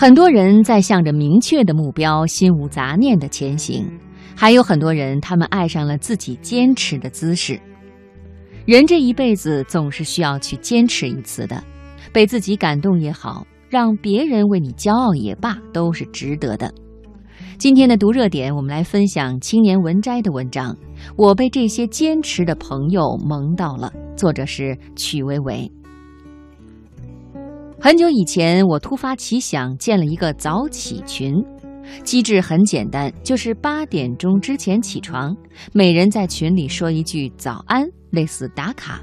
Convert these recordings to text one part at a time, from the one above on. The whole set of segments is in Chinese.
很多人在向着明确的目标心无杂念的前行，还有很多人，他们爱上了自己坚持的姿势。人这一辈子总是需要去坚持一次的，被自己感动也好，让别人为你骄傲也罢，都是值得的。今天的读热点，我们来分享青年文摘的文章。我被这些坚持的朋友萌到了，作者是曲维维。很久以前，我突发奇想建了一个早起群，机制很简单，就是八点钟之前起床，每人在群里说一句早安，类似打卡。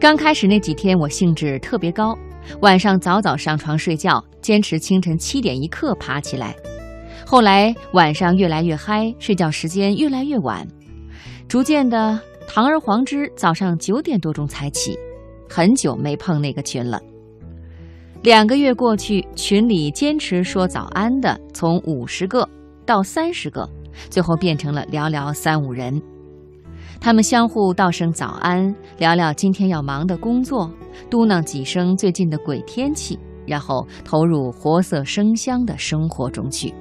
刚开始那几天，我兴致特别高，晚上早早上床睡觉，坚持清晨七点一刻爬起来。后来晚上越来越嗨，睡觉时间越来越晚，逐渐的堂而皇之，早上九点多钟才起，很久没碰那个群了。两个月过去，群里坚持说早安的从五十个到三十个，最后变成了寥寥三五人。他们相互道声早安，聊聊今天要忙的工作，嘟囔几声最近的鬼天气，然后投入活色生香的生活中去。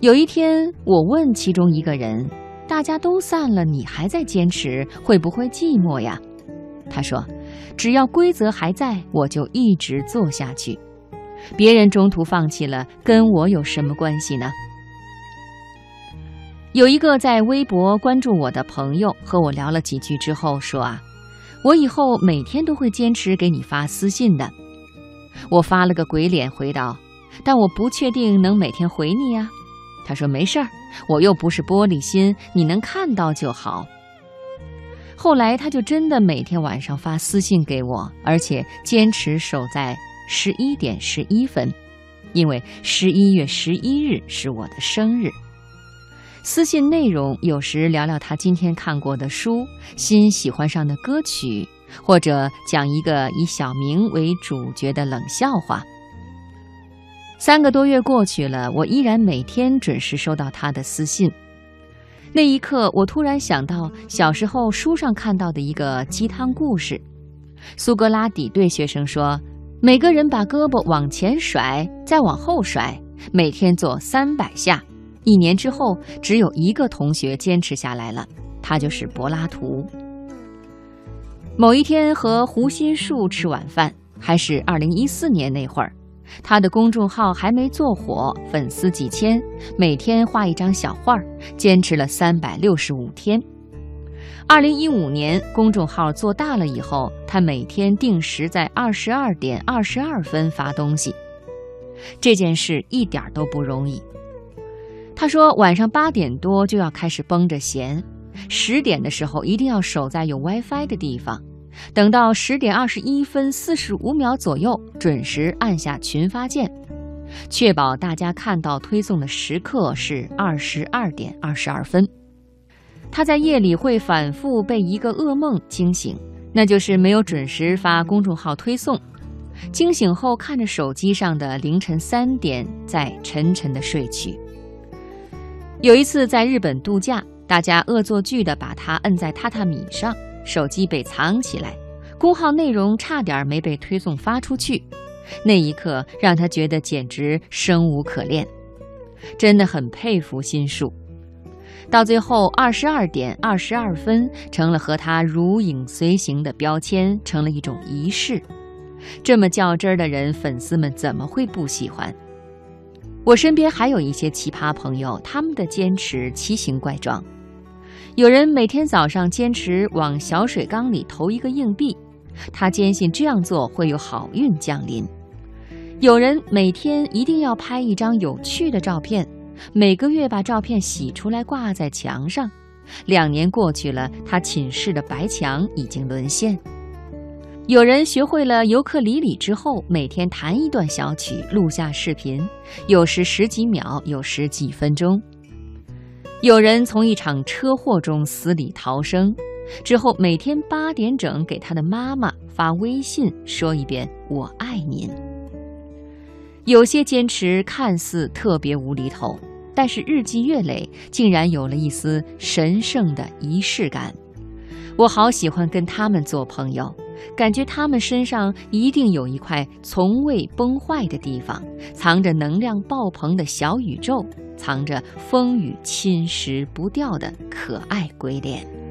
有一天，我问其中一个人：“大家都散了，你还在坚持，会不会寂寞呀？”他说。只要规则还在，我就一直做下去。别人中途放弃了，跟我有什么关系呢？有一个在微博关注我的朋友和我聊了几句之后说：“啊，我以后每天都会坚持给你发私信的。”我发了个鬼脸回道：“但我不确定能每天回你呀。”他说：“没事儿，我又不是玻璃心，你能看到就好。”后来，他就真的每天晚上发私信给我，而且坚持守在十一点十一分，因为十一月十一日是我的生日。私信内容有时聊聊他今天看过的书、新喜欢上的歌曲，或者讲一个以小明为主角的冷笑话。三个多月过去了，我依然每天准时收到他的私信。那一刻，我突然想到小时候书上看到的一个鸡汤故事：苏格拉底对学生说，每个人把胳膊往前甩，再往后甩，每天做三百下。一年之后，只有一个同学坚持下来了，他就是柏拉图。某一天和胡心树吃晚饭，还是二零一四年那会儿。他的公众号还没做火，粉丝几千，每天画一张小画，坚持了三百六十五天。二零一五年，公众号做大了以后，他每天定时在二十二点二十二分发东西。这件事一点都不容易。他说，晚上八点多就要开始绷着弦，十点的时候一定要守在有 WiFi 的地方。等到十点二十一分四十五秒左右，准时按下群发键，确保大家看到推送的时刻是二十二点二十二分。他在夜里会反复被一个噩梦惊醒，那就是没有准时发公众号推送。惊醒后，看着手机上的凌晨三点，再沉沉的睡去。有一次在日本度假，大家恶作剧的把他摁在榻榻米上。手机被藏起来，公号内容差点没被推送发出去，那一刻让他觉得简直生无可恋，真的很佩服心术。到最后，二十二点二十二分成了和他如影随形的标签，成了一种仪式。这么较真儿的人，粉丝们怎么会不喜欢？我身边还有一些奇葩朋友，他们的坚持奇形怪状。有人每天早上坚持往小水缸里投一个硬币，他坚信这样做会有好运降临。有人每天一定要拍一张有趣的照片，每个月把照片洗出来挂在墙上。两年过去了，他寝室的白墙已经沦陷。有人学会了尤克里里之后，每天弹一段小曲，录下视频，有时十几秒，有时几分钟。有人从一场车祸中死里逃生。之后每天八点整给他的妈妈发微信说一遍我爱您。有些坚持看似特别无厘头但是日积月累竟然有了一丝神圣的仪式感。我好喜欢跟他们做朋友感觉他们身上一定有一块从未崩坏的地方藏着能量爆棚的小宇宙。藏着风雨侵蚀不掉的可爱鬼脸。